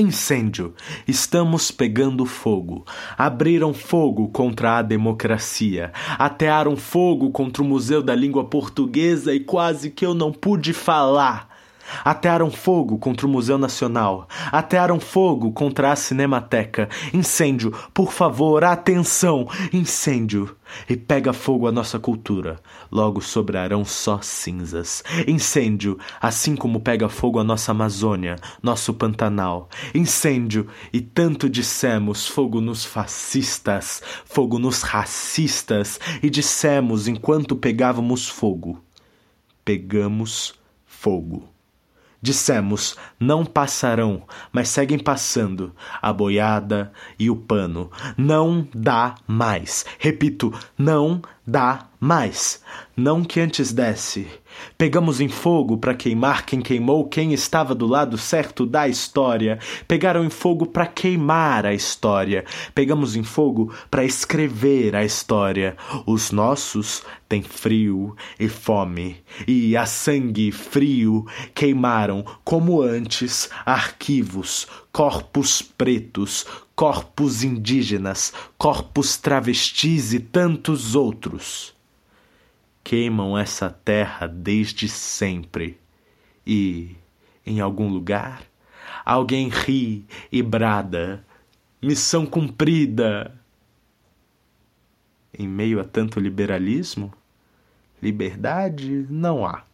Incêndio! Estamos pegando fogo. Abriram fogo contra a democracia. Atearam fogo contra o Museu da Língua Portuguesa e quase que eu não pude falar. Atearam fogo contra o Museu Nacional. Atearam fogo contra a Cinemateca. Incêndio, por favor, atenção! Incêndio! E pega fogo a nossa cultura. Logo sobrarão só cinzas. Incêndio, assim como pega fogo a nossa Amazônia, nosso Pantanal. Incêndio, e tanto dissemos fogo nos fascistas, fogo nos racistas, e dissemos enquanto pegávamos fogo. Pegamos fogo. Dissemos: não passarão, mas seguem passando a boiada e o pano. Não dá mais. Repito, não dá mais. Não que antes desse. Pegamos em fogo para queimar quem queimou quem estava do lado certo da história. Pegaram em fogo para queimar a história. Pegamos em fogo para escrever a história. Os nossos têm frio e fome, e a sangue frio queimaram como antes arquivos, corpos pretos, corpos indígenas, corpos travestis e tantos outros. Queimam essa terra desde sempre e, em algum lugar, alguém ri e brada: missão cumprida! Em meio a tanto liberalismo, liberdade não há.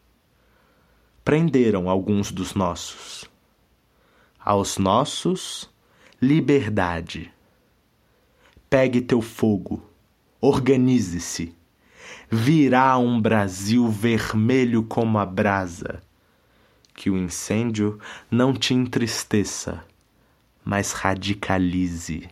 Prenderam alguns dos nossos. Aos nossos, liberdade. Pegue teu fogo, organize-se. Virá um Brasil vermelho como a brasa. Que o incêndio não te entristeça, mas radicalize.